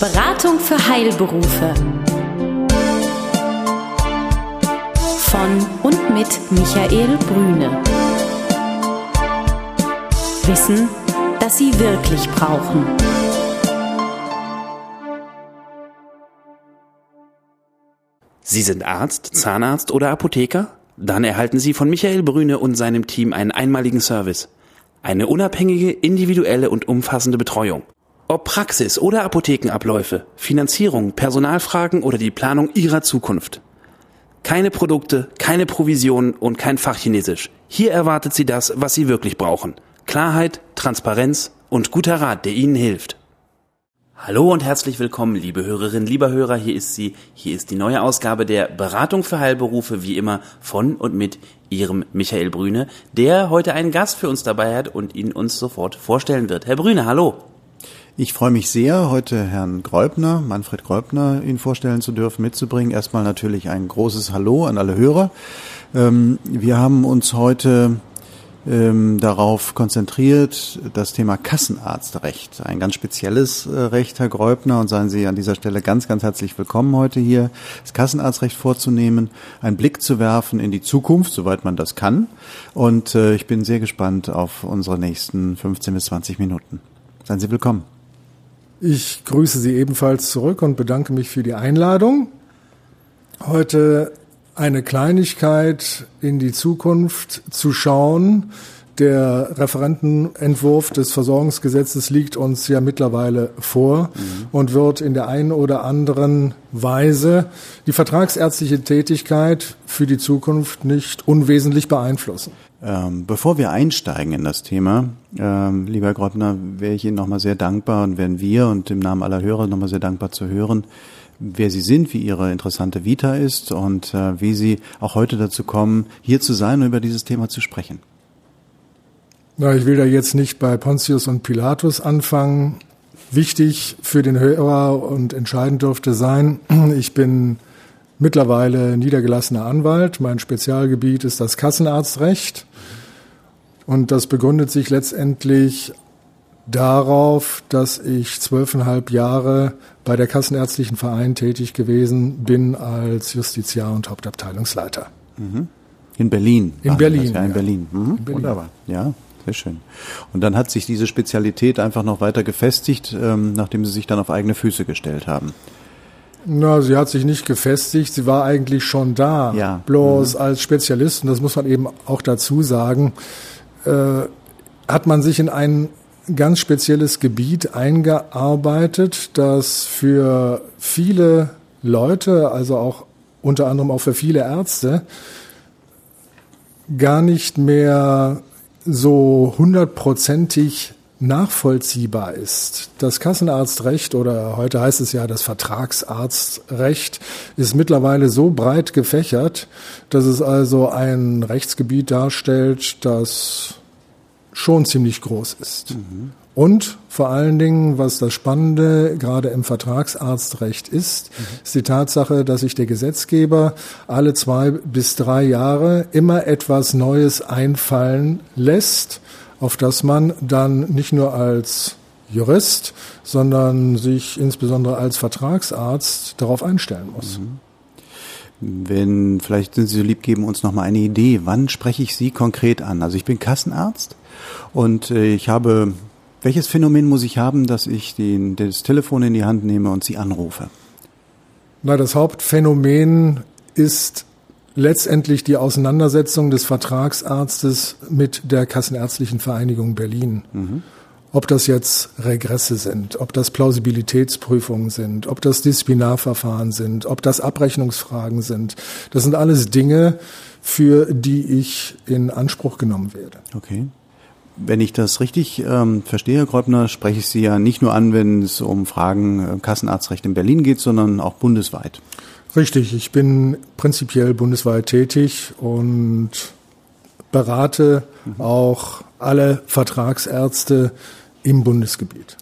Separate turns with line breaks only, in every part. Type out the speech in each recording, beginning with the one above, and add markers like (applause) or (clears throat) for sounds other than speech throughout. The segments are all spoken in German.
Beratung für Heilberufe. Von und mit Michael Brüne. Wissen, das Sie wirklich brauchen.
Sie sind Arzt, Zahnarzt oder Apotheker? Dann erhalten Sie von Michael Brüne und seinem Team einen einmaligen Service. Eine unabhängige, individuelle und umfassende Betreuung. Ob Praxis oder Apothekenabläufe, Finanzierung, Personalfragen oder die Planung Ihrer Zukunft. Keine Produkte, keine Provisionen und kein Fachchinesisch. Hier erwartet Sie das, was Sie wirklich brauchen. Klarheit, Transparenz und guter Rat, der Ihnen hilft. Hallo und herzlich willkommen, liebe Hörerinnen, lieber Hörer, hier ist sie, hier ist die neue Ausgabe der Beratung für Heilberufe, wie immer von und mit Ihrem Michael Brüne, der heute einen Gast für uns dabei hat und ihn uns sofort vorstellen wird. Herr Brüne, hallo.
Ich freue mich sehr, heute Herrn Gräubner, Manfred Gräubner, Ihnen vorstellen zu dürfen, mitzubringen. Erstmal natürlich ein großes Hallo an alle Hörer. Ähm, wir haben uns heute ähm, darauf konzentriert, das Thema Kassenarztrecht. Ein ganz spezielles äh, Recht, Herr Gräubner, und seien Sie an dieser Stelle ganz, ganz herzlich willkommen heute hier, das Kassenarztrecht vorzunehmen, einen Blick zu werfen in die Zukunft, soweit man das kann. Und äh, ich bin sehr gespannt auf unsere nächsten 15 bis 20 Minuten. Seien Sie willkommen.
Ich grüße Sie ebenfalls zurück und bedanke mich für die Einladung. Heute eine Kleinigkeit in die Zukunft zu schauen. Der Referentenentwurf des Versorgungsgesetzes liegt uns ja mittlerweile vor mhm. und wird in der einen oder anderen Weise die vertragsärztliche Tätigkeit für die Zukunft nicht unwesentlich beeinflussen.
Ähm, bevor wir einsteigen in das Thema, ähm, lieber Gröbner, wäre ich Ihnen nochmal sehr dankbar und wären wir und im Namen aller Hörer nochmal sehr dankbar zu hören, wer Sie sind, wie Ihre interessante Vita ist und äh, wie Sie auch heute dazu kommen, hier zu sein und über dieses Thema zu sprechen.
Na, ich will da jetzt nicht bei Pontius und Pilatus anfangen. Wichtig für den Hörer und entscheidend dürfte sein, (clears throat) ich bin mittlerweile niedergelassener Anwalt. Mein Spezialgebiet ist das Kassenarztrecht. Und das begründet sich letztendlich darauf, dass ich zwölfeinhalb Jahre bei der Kassenärztlichen Verein tätig gewesen bin als Justiziar und Hauptabteilungsleiter.
Mhm. In Berlin.
In Berlin.
Ja, in, Berlin. Mhm. in Berlin. Wunderbar. Ja, sehr schön. Und dann hat sich diese Spezialität einfach noch weiter gefestigt, ähm, nachdem Sie sich dann auf eigene Füße gestellt haben.
Na, sie hat sich nicht gefestigt, sie war eigentlich schon da. Ja. Bloß mhm. als Spezialist, und das muss man eben auch dazu sagen, äh, hat man sich in ein ganz spezielles Gebiet eingearbeitet, das für viele Leute, also auch unter anderem auch für viele Ärzte, gar nicht mehr so hundertprozentig nachvollziehbar ist. Das Kassenarztrecht oder heute heißt es ja das Vertragsarztrecht ist mittlerweile so breit gefächert, dass es also ein Rechtsgebiet darstellt, das schon ziemlich groß ist. Mhm. Und vor allen Dingen, was das Spannende gerade im Vertragsarztrecht ist, mhm. ist die Tatsache, dass sich der Gesetzgeber alle zwei bis drei Jahre immer etwas Neues einfallen lässt, auf das man dann nicht nur als Jurist, sondern sich insbesondere als Vertragsarzt darauf einstellen muss. Mhm.
Wenn, vielleicht sind Sie so lieb, geben uns noch mal eine Idee. Wann spreche ich Sie konkret an? Also ich bin Kassenarzt und äh, ich habe, welches Phänomen muss ich haben, dass ich den, das Telefon in die Hand nehme und Sie anrufe?
Na, das Hauptphänomen ist letztendlich die Auseinandersetzung des Vertragsarztes mit der Kassenärztlichen Vereinigung Berlin. Mhm. Ob das jetzt Regresse sind, ob das Plausibilitätsprüfungen sind, ob das Disziplinarverfahren sind, ob das Abrechnungsfragen sind. Das sind alles Dinge, für die ich in Anspruch genommen werde.
Okay. Wenn ich das richtig ähm, verstehe, Gräubner, spreche ich Sie ja nicht nur an, wenn es um Fragen äh, Kassenarztrecht in Berlin geht, sondern auch bundesweit.
Richtig, ich bin prinzipiell bundesweit tätig und berate mhm. auch alle Vertragsärzte im Bundesgebiet.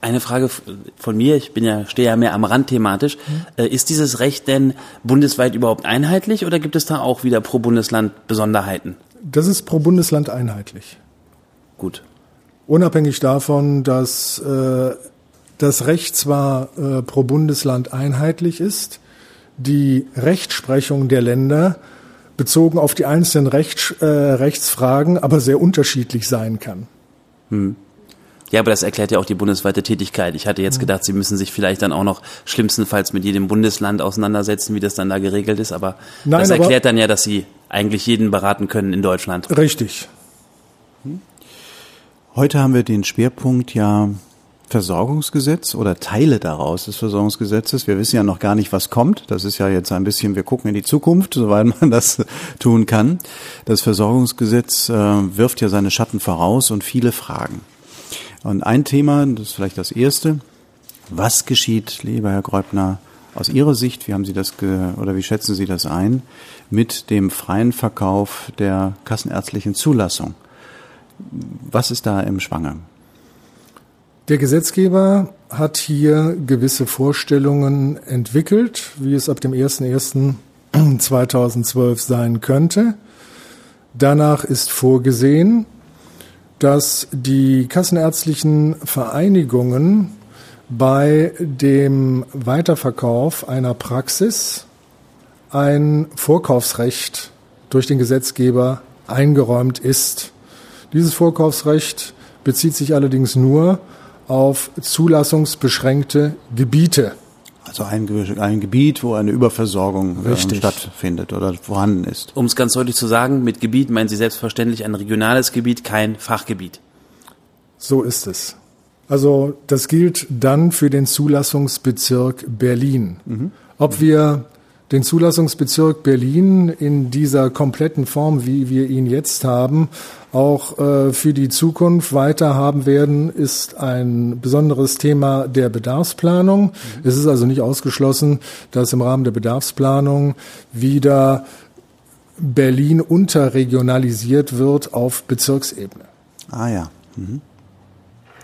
Eine Frage von mir, ich bin ja, stehe ja mehr am Rand thematisch. Mhm. Ist dieses Recht denn bundesweit überhaupt einheitlich oder gibt es da auch wieder pro Bundesland Besonderheiten?
Das ist pro Bundesland einheitlich.
Gut.
Unabhängig davon, dass äh, das Recht zwar äh, pro Bundesland einheitlich ist, die Rechtsprechung der Länder bezogen auf die einzelnen Rechts, äh, Rechtsfragen aber sehr unterschiedlich sein kann.
Hm. Ja, aber das erklärt ja auch die bundesweite Tätigkeit. Ich hatte jetzt gedacht, Sie müssen sich vielleicht dann auch noch schlimmstenfalls mit jedem Bundesland auseinandersetzen, wie das dann da geregelt ist. Aber Nein, das erklärt aber dann ja, dass Sie eigentlich jeden beraten können in Deutschland.
Richtig.
Heute haben wir den Schwerpunkt ja Versorgungsgesetz oder Teile daraus des Versorgungsgesetzes. Wir wissen ja noch gar nicht, was kommt. Das ist ja jetzt ein bisschen, wir gucken in die Zukunft, (laughs) soweit man das tun kann. Das Versorgungsgesetz äh, wirft ja seine Schatten voraus und viele Fragen. Und ein Thema, das ist vielleicht das erste. Was geschieht, lieber Herr Gräubner, aus Ihrer Sicht, wie haben Sie das oder wie schätzen Sie das ein, mit dem freien Verkauf der kassenärztlichen Zulassung? Was ist da im Schwange?
Der Gesetzgeber hat hier gewisse Vorstellungen entwickelt, wie es ab dem 01.01.2012 sein könnte. Danach ist vorgesehen, dass die kassenärztlichen Vereinigungen bei dem Weiterverkauf einer Praxis ein Vorkaufsrecht durch den Gesetzgeber eingeräumt ist. Dieses Vorkaufsrecht bezieht sich allerdings nur auf zulassungsbeschränkte Gebiete.
Also ein, ein Gebiet, wo eine Überversorgung ähm, stattfindet oder vorhanden ist.
Um es ganz deutlich zu sagen, mit Gebiet meinen Sie selbstverständlich ein regionales Gebiet, kein Fachgebiet.
So ist es. Also das gilt dann für den Zulassungsbezirk Berlin. Mhm. Ob wir den Zulassungsbezirk Berlin in dieser kompletten Form, wie wir ihn jetzt haben, auch äh, für die Zukunft weiter haben werden, ist ein besonderes Thema der Bedarfsplanung. Mhm. Es ist also nicht ausgeschlossen, dass im Rahmen der Bedarfsplanung wieder Berlin unterregionalisiert wird auf Bezirksebene.
Ah ja. Mhm.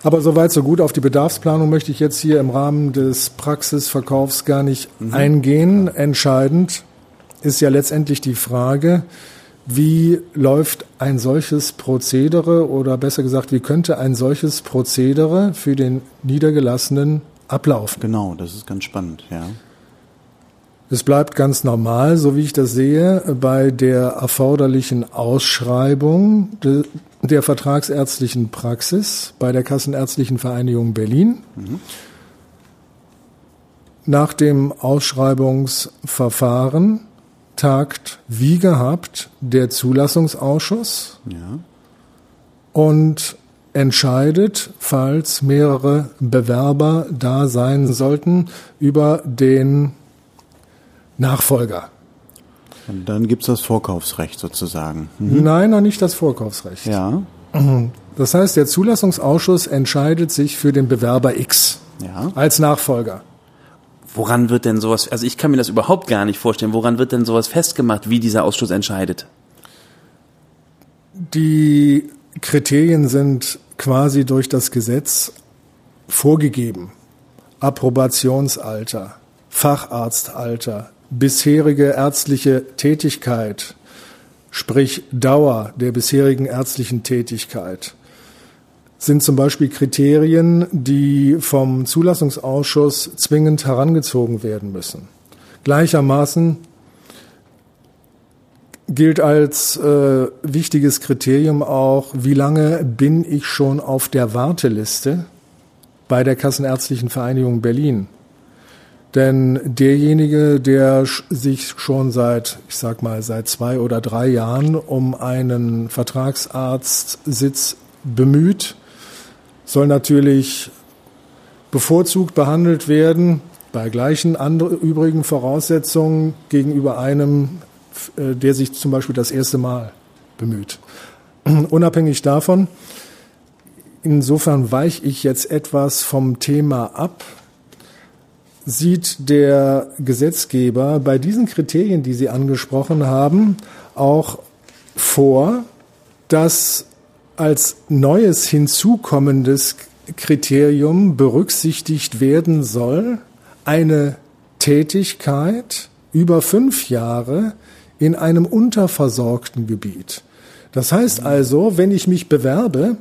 Aber soweit so gut. Auf die Bedarfsplanung möchte ich jetzt hier im Rahmen des Praxisverkaufs gar nicht mhm. eingehen. Entscheidend ist ja letztendlich die Frage, wie läuft ein solches Prozedere oder besser gesagt, wie könnte ein solches Prozedere für den Niedergelassenen ablaufen?
Genau, das ist ganz spannend, ja.
Es bleibt ganz normal, so wie ich das sehe, bei der erforderlichen Ausschreibung der vertragsärztlichen Praxis bei der Kassenärztlichen Vereinigung Berlin. Mhm. Nach dem Ausschreibungsverfahren tagt wie gehabt der Zulassungsausschuss ja. und entscheidet, falls mehrere Bewerber da sein sollten, über den Nachfolger.
Und dann gibt es das Vorkaufsrecht sozusagen.
Mhm. Nein, noch nicht das Vorkaufsrecht.
Ja. (clears throat)
Das heißt, der Zulassungsausschuss entscheidet sich für den Bewerber X
ja.
als Nachfolger.
Woran wird denn sowas, also ich kann mir das überhaupt gar nicht vorstellen, woran wird denn sowas festgemacht, wie dieser Ausschuss entscheidet?
Die Kriterien sind quasi durch das Gesetz vorgegeben. Approbationsalter, Facharztalter, bisherige ärztliche Tätigkeit, sprich Dauer der bisherigen ärztlichen Tätigkeit, sind zum Beispiel Kriterien, die vom Zulassungsausschuss zwingend herangezogen werden müssen. Gleichermaßen gilt als äh, wichtiges Kriterium auch, wie lange bin ich schon auf der Warteliste bei der Kassenärztlichen Vereinigung Berlin. Denn derjenige, der sich schon seit, ich sag mal, seit zwei oder drei Jahren um einen Vertragsarztsitz bemüht, soll natürlich bevorzugt behandelt werden bei gleichen anderen, übrigen Voraussetzungen gegenüber einem, äh, der sich zum Beispiel das erste Mal bemüht. (clears throat) Unabhängig davon, insofern weiche ich jetzt etwas vom Thema ab, sieht der Gesetzgeber bei diesen Kriterien, die Sie angesprochen haben, auch vor, dass als neues hinzukommendes Kriterium berücksichtigt werden soll, eine Tätigkeit über fünf Jahre in einem unterversorgten Gebiet. Das heißt also, wenn ich mich bewerbe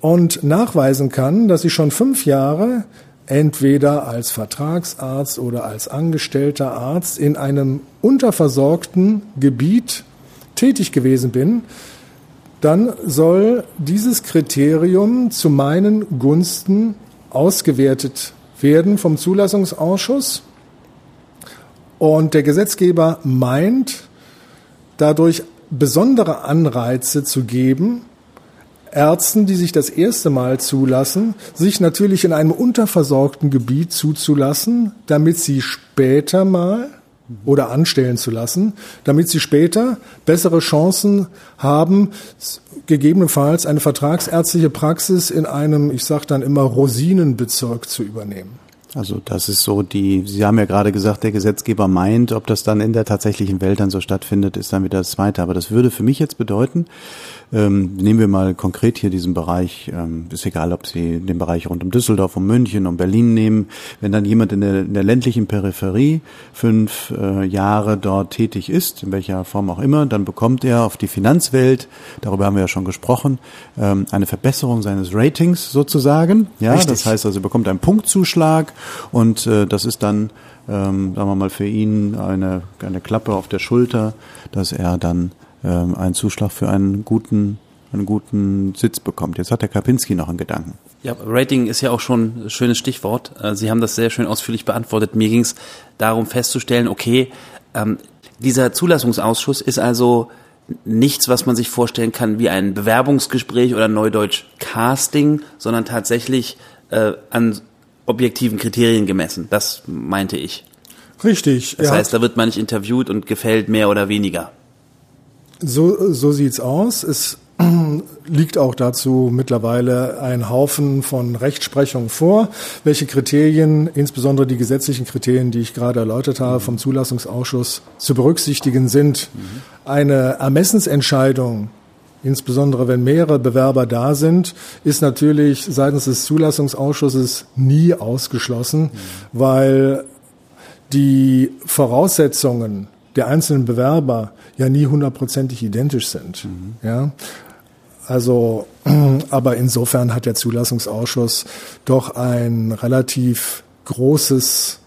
und nachweisen kann, dass ich schon fünf Jahre entweder als Vertragsarzt oder als angestellter Arzt in einem unterversorgten Gebiet tätig gewesen bin, dann soll dieses Kriterium zu meinen Gunsten ausgewertet werden vom Zulassungsausschuss. Und der Gesetzgeber meint, dadurch besondere Anreize zu geben, Ärzten, die sich das erste Mal zulassen, sich natürlich in einem unterversorgten Gebiet zuzulassen, damit sie später mal oder anstellen zu lassen, damit sie später bessere Chancen haben, gegebenenfalls eine vertragsärztliche Praxis in einem, ich sage dann immer, Rosinenbezirk zu übernehmen.
Also das ist so die, Sie haben ja gerade gesagt, der Gesetzgeber meint, ob das dann in der tatsächlichen Welt dann so stattfindet, ist dann wieder das Zweite. Aber das würde für mich jetzt bedeuten, ähm, nehmen wir mal konkret hier diesen Bereich, ähm, ist egal, ob Sie den Bereich rund um Düsseldorf, um München, um Berlin nehmen. Wenn dann jemand in der, in der ländlichen Peripherie fünf äh, Jahre dort tätig ist, in welcher Form auch immer, dann bekommt er auf die Finanzwelt, darüber haben wir ja schon gesprochen, ähm, eine Verbesserung seines Ratings sozusagen. Ja, Richtig. das heißt also, er bekommt einen Punktzuschlag und äh, das ist dann ähm, sagen wir mal, für ihn eine, eine Klappe auf der Schulter, dass er dann ähm, einen Zuschlag für einen guten, einen guten Sitz bekommt. Jetzt hat der Kapinski noch einen Gedanken.
Ja, Rating ist ja auch schon ein schönes Stichwort. Äh, Sie haben das sehr schön ausführlich beantwortet. Mir ging es darum festzustellen, okay, ähm, dieser Zulassungsausschuss ist also nichts, was man sich vorstellen kann wie ein Bewerbungsgespräch oder Neudeutsch Casting, sondern tatsächlich äh, an objektiven Kriterien gemessen. Das meinte ich.
Richtig.
Das heißt, da wird man nicht interviewt und gefällt mehr oder weniger.
So, so sieht's aus. Es (clears throat) liegt auch dazu mittlerweile ein Haufen von Rechtsprechung vor, welche Kriterien, insbesondere die gesetzlichen Kriterien, die ich gerade erläutert habe, vom Zulassungsausschuss zu berücksichtigen sind. Eine Ermessensentscheidung, insbesondere wenn mehrere Bewerber da sind, ist natürlich seitens des Zulassungsausschusses nie ausgeschlossen, weil die Voraussetzungen der einzelnen Bewerber ja nie hundertprozentig identisch sind. Mhm. Ja. Also, (clears throat) aber insofern hat der Zulassungsausschuss doch ein relativ großes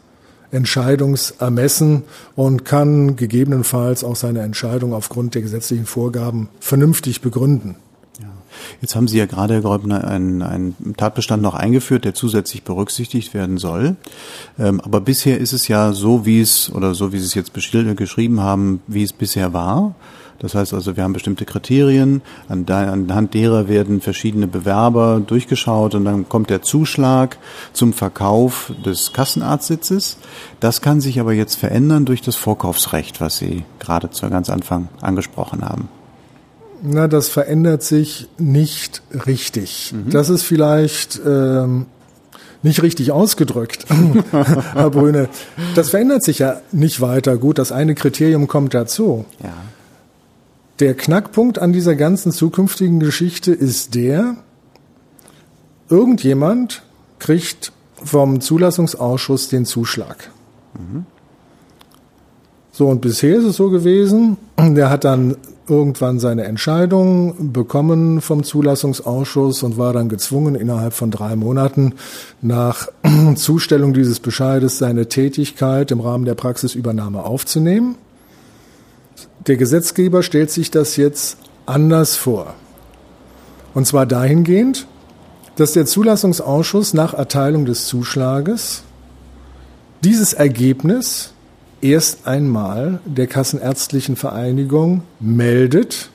Entscheidungsermessen und kann gegebenenfalls auch seine Entscheidung aufgrund der gesetzlichen Vorgaben vernünftig begründen.
Jetzt haben Sie ja gerade, Herr Gräubner, einen, einen Tatbestand noch eingeführt, der zusätzlich berücksichtigt werden soll. Ähm, aber bisher ist es ja so, wie es, oder so wie Sie es jetzt geschrieben haben, wie es bisher war. Das heißt also, wir haben bestimmte Kriterien, anhand derer werden verschiedene Bewerber durchgeschaut und dann kommt der Zuschlag zum Verkauf des Kassenarztsitzes. Das kann sich aber jetzt verändern durch das Vorkaufsrecht, was Sie gerade zu ganz Anfang angesprochen haben.
Na, das verändert sich nicht richtig. Mhm. Das ist vielleicht ähm, nicht richtig ausgedrückt, (laughs) (laughs) Herr Brüne. Das verändert sich ja nicht weiter. Gut, das eine Kriterium kommt dazu. Ja. Der Knackpunkt an dieser ganzen zukünftigen Geschichte ist der, irgendjemand kriegt vom Zulassungsausschuss den Zuschlag. Mhm. So, und bisher ist es so gewesen, der hat dann irgendwann seine Entscheidung bekommen vom Zulassungsausschuss und war dann gezwungen, innerhalb von drei Monaten nach (clears throat) Zustellung dieses Bescheides seine Tätigkeit im Rahmen der Praxisübernahme aufzunehmen. Der Gesetzgeber stellt sich das jetzt anders vor. Und zwar dahingehend, dass der Zulassungsausschuss nach Erteilung des Zuschlages dieses Ergebnis erst einmal der Kassenärztlichen Vereinigung meldet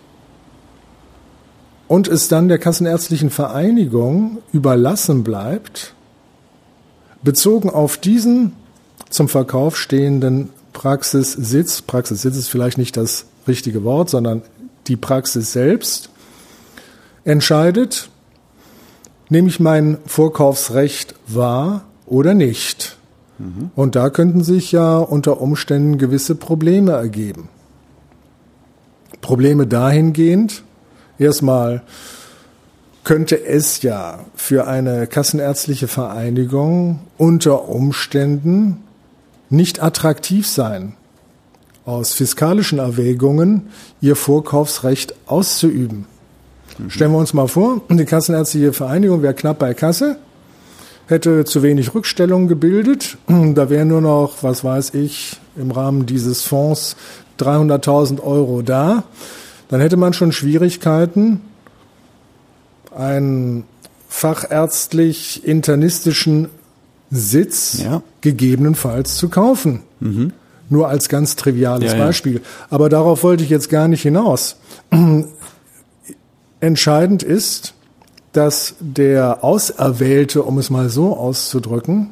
und es dann der Kassenärztlichen Vereinigung überlassen bleibt, bezogen auf diesen zum Verkauf stehenden Praxissitz, Praxissitz ist vielleicht nicht das richtige Wort, sondern die Praxis selbst, entscheidet, nehme ich mein Vorkaufsrecht wahr oder nicht. Mhm. Und da könnten sich ja unter Umständen gewisse Probleme ergeben. Probleme dahingehend, erstmal könnte es ja für eine kassenärztliche Vereinigung unter Umständen nicht attraktiv sein, aus fiskalischen Erwägungen ihr Vorkaufsrecht auszuüben. Mhm. Stellen wir uns mal vor, die Kassenärztliche Vereinigung wäre knapp bei Kasse hätte zu wenig Rückstellung gebildet. (clears throat) Da wäre nur noch, was weiß ich, im Rahmen dieses Fonds 300.000 Euro da. Dann hätte man schon Schwierigkeiten, einen fachärztlich-internistischen Sitz ja. gegebenenfalls zu kaufen. Mhm. Nur als ganz triviales ja, Beispiel. Ja. Aber darauf wollte ich jetzt gar nicht hinaus. (clears throat) Entscheidend ist, dass der Auserwählte, um es mal so auszudrücken,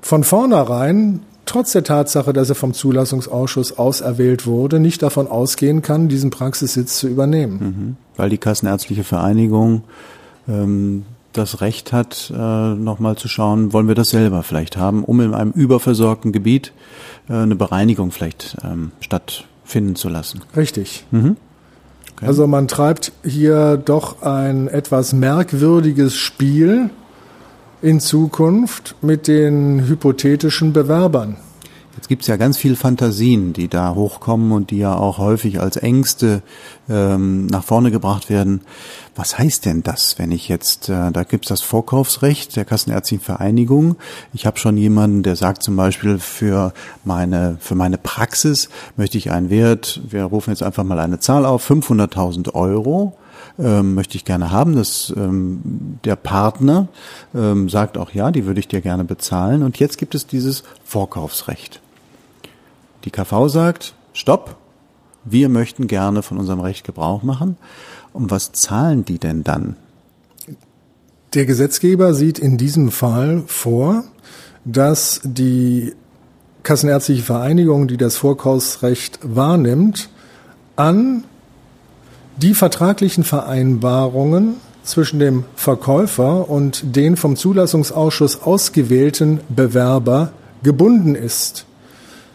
von vornherein, trotz der Tatsache, dass er vom Zulassungsausschuss auserwählt wurde, nicht davon ausgehen kann, diesen Praxissitz zu übernehmen. Mhm.
Weil die Kassenärztliche Vereinigung ähm, das Recht hat, äh, nochmal zu schauen, wollen wir das selber vielleicht haben, um in einem überversorgten Gebiet äh, eine Bereinigung vielleicht ähm, stattfinden zu lassen.
Richtig. Mhm. Okay. Also man treibt hier doch ein etwas merkwürdiges Spiel in Zukunft mit den hypothetischen Bewerbern.
Jetzt gibt es ja ganz viel Fantasien, die da hochkommen und die ja auch häufig als Ängste ähm, nach vorne gebracht werden. Was heißt denn das, wenn ich jetzt, äh, da gibt es das Vorkaufsrecht der Kassenärztlichen Vereinigung. Ich habe schon jemanden, der sagt zum Beispiel, für meine, für meine Praxis möchte ich einen Wert, wir rufen jetzt einfach mal eine Zahl auf, 500.000 Euro ähm, möchte ich gerne haben. Das, ähm, der Partner ähm, sagt auch, ja, die würde ich dir gerne bezahlen. Und jetzt gibt es dieses Vorkaufsrecht. Die KV sagt, stopp, wir möchten gerne von unserem Recht Gebrauch machen. Und was zahlen die denn dann?
Der Gesetzgeber sieht in diesem Fall vor, dass die Kassenärztliche Vereinigung, die das Vorkaufsrecht wahrnimmt, an die vertraglichen Vereinbarungen zwischen dem Verkäufer und den vom Zulassungsausschuss ausgewählten Bewerber gebunden ist.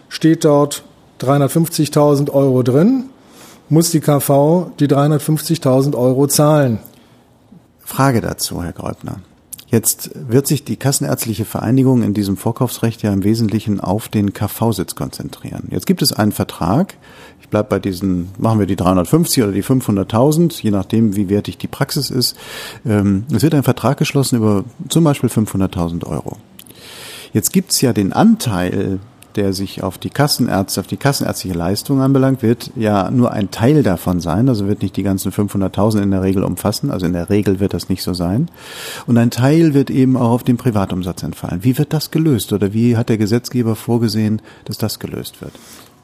Steht dort 350.000 Euro drin, muss die KV die 350.000 Euro zahlen.
Frage dazu, Herr Gräubner. Jetzt wird sich die Kassenärztliche Vereinigung in diesem Vorkaufsrecht ja im Wesentlichen auf den KV-Sitz konzentrieren. Jetzt gibt es einen Vertrag, ich bleibe bei diesen, machen wir die 350 oder die 500.000, je nachdem, wie wertig die Praxis ist. Ähm, es wird ein Vertrag geschlossen über zum Beispiel 500.000 Euro. Jetzt gibt's ja den Anteil der sich auf die Kassenärzte, auf die kassenärztliche Leistung anbelangt, wird ja nur ein Teil davon sein. Also wird nicht die ganzen 500.000 in der Regel umfassen. Also in der Regel wird das nicht so sein. Und ein Teil wird eben auch auf den Privatumsatz entfallen. Wie wird das gelöst oder wie hat der Gesetzgeber vorgesehen, dass das gelöst wird?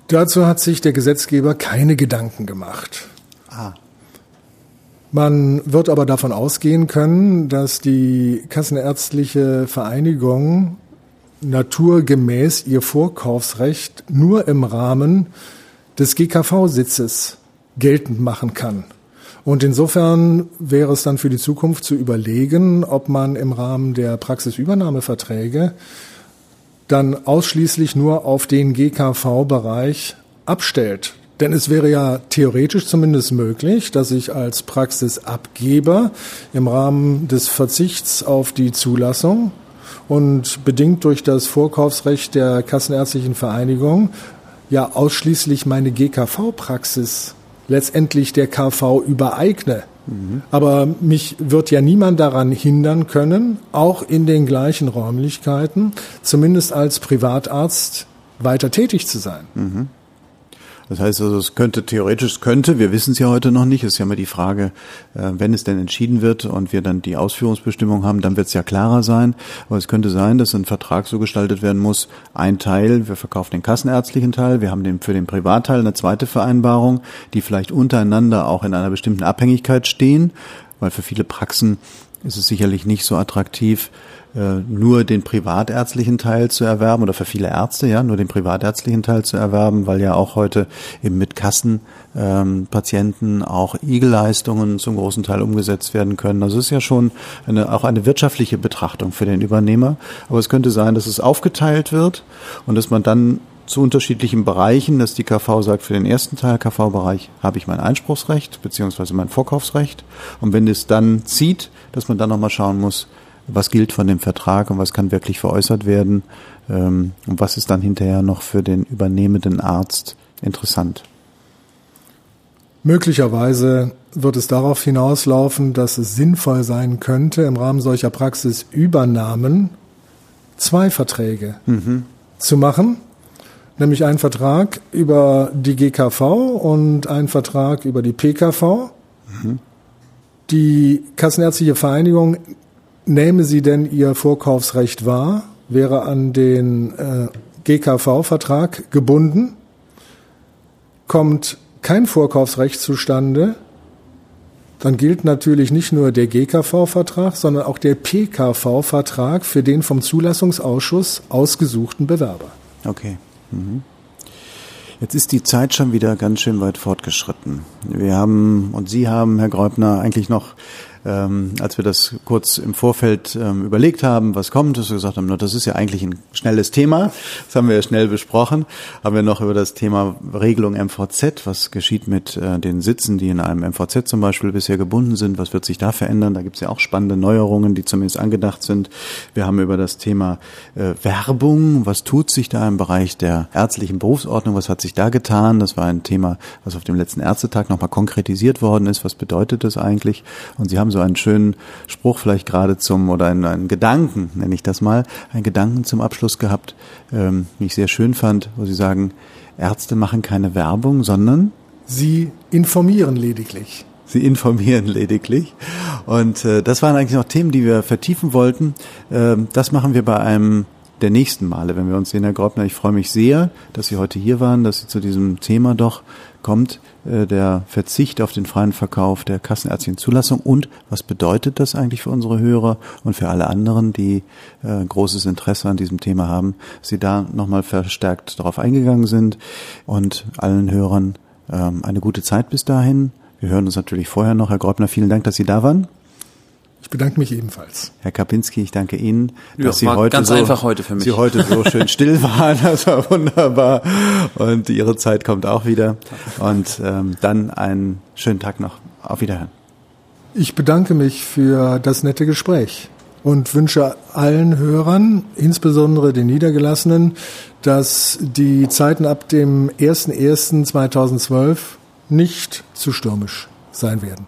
Dazu hat sich der Gesetzgeber keine Gedanken gemacht. Ah. Man wird aber davon ausgehen können, dass die Kassenärztliche Vereinigung naturgemäß ihr Vorkaufsrecht nur im Rahmen des GKV-Sitzes geltend machen kann. Und insofern wäre es dann für die Zukunft zu überlegen, ob man im Rahmen der Praxisübernahmeverträge dann ausschließlich nur auf den GKV-Bereich abstellt. Denn es wäre ja theoretisch zumindest möglich, dass ich als Praxisabgeber im Rahmen des Verzichts auf die Zulassung und bedingt durch das Vorkaufsrecht der Kassenärztlichen Vereinigung ja ausschließlich meine GKV-Praxis letztendlich der KV übereigne. Mhm. Aber mich wird ja niemand daran hindern können, auch in den gleichen Räumlichkeiten, zumindest als Privatarzt, weiter tätig zu sein. Mhm.
Das heißt also, es könnte theoretisch, es könnte, wir wissen es ja heute noch nicht, es ist ja immer die Frage, äh, wenn es denn entschieden wird und wir dann die Ausführungsbestimmung haben, dann wird es ja klarer sein. Aber es könnte sein, dass ein Vertrag so gestaltet werden muss, ein Teil, wir verkaufen den kassenärztlichen Teil, wir haben den, für den Privatteil eine zweite Vereinbarung, die vielleicht untereinander auch in einer bestimmten Abhängigkeit stehen, weil für viele Praxen ist es sicherlich nicht so attraktiv, äh, nur den privatärztlichen Teil zu erwerben oder für viele Ärzte ja nur den privatärztlichen Teil zu erwerben, weil ja auch heute eben mit Kassen ähm, auch IG-Leistungen zum großen Teil umgesetzt werden können. Also es ist ja schon eine, auch eine wirtschaftliche Betrachtung für den Übernehmer. Aber es könnte sein, dass es aufgeteilt wird und dass man dann zu unterschiedlichen Bereichen, dass die KV sagt, für den ersten Teil KV-Bereich habe ich mein Einspruchsrecht beziehungsweise mein Vorkaufsrecht. Und wenn es dann zieht, dass man dann nochmal schauen muss, was gilt von dem Vertrag und was kann wirklich veräußert werden ähm, und was ist dann hinterher noch für den übernehmenden Arzt interessant.
Möglicherweise wird es darauf hinauslaufen, dass es sinnvoll sein könnte, im Rahmen solcher Praxisübernahmen zwei Verträge mhm. zu machen, nämlich einen Vertrag über die GKV und einen Vertrag über die PKV. Mhm. Die Kassenärztliche Vereinigung nähme sie denn ihr Vorkaufsrecht wahr, wäre an den äh, GKV-Vertrag gebunden, kommt kein Vorkaufsrecht zustande, dann gilt natürlich nicht nur der GKV-Vertrag, sondern auch der PKV-Vertrag für den vom Zulassungsausschuss ausgesuchten Bewerber.
Okay. Mhm. Jetzt ist die Zeit schon wieder ganz schön weit fortgeschritten. Wir haben und Sie haben, Herr Gräubner, eigentlich noch ähm, als wir das kurz im Vorfeld ähm, überlegt haben, was kommt, dass wir gesagt haben, na, das ist ja eigentlich ein schnelles Thema. Das haben wir ja schnell besprochen. Haben wir noch über das Thema Regelung MVZ, was geschieht mit äh, den Sitzen, die in einem MVZ zum Beispiel bisher gebunden sind, was wird sich da verändern? Da gibt es ja auch spannende Neuerungen, die zumindest angedacht sind. Wir haben über das Thema äh, Werbung, was tut sich da im Bereich der ärztlichen Berufsordnung, was hat sich da getan? Das war ein Thema, was auf dem letzten Ärztetag nochmal konkretisiert worden ist. Was bedeutet das eigentlich? Und Sie haben so einen schönen Spruch vielleicht gerade zum, oder einen, einen Gedanken, nenne ich das mal, einen Gedanken zum Abschluss gehabt, ähm, den ich sehr schön fand, wo Sie sagen, Ärzte machen keine Werbung, sondern
Sie informieren lediglich.
Sie informieren lediglich. Und äh, das waren eigentlich noch Themen, die wir vertiefen wollten. Äh, das machen wir bei einem der nächsten Male, wenn wir uns sehen, Herr Grobner. Ich freue mich sehr, dass Sie heute hier waren, dass Sie zu diesem Thema doch kommt, äh, der Verzicht auf den freien Verkauf der kassenärztlichen Zulassung und was bedeutet das eigentlich für unsere Hörer und für alle anderen, die äh, großes Interesse an diesem Thema haben, Sie da nochmal verstärkt darauf eingegangen sind und allen Hörern ähm, eine gute Zeit bis dahin. Wir hören uns natürlich vorher noch. Herr Gräubner, vielen Dank, dass Sie da waren.
Ich bedanke mich ebenfalls.
Herr Kapinski, ich danke Ihnen,
ja,
dass Sie heute
ganz
so,
einfach heute für mich.
Sie heute so schön still (laughs) waren. Das war wunderbar. Und Ihre Zeit kommt auch wieder. Und ähm, dann einen schönen Tag noch. Auf Wiederhören.
Ich bedanke mich für das nette Gespräch und wünsche allen Hörern, insbesondere den Niedergelassenen, dass die Zeiten ab dem 01.01.2012 nicht zu stürmisch sein werden.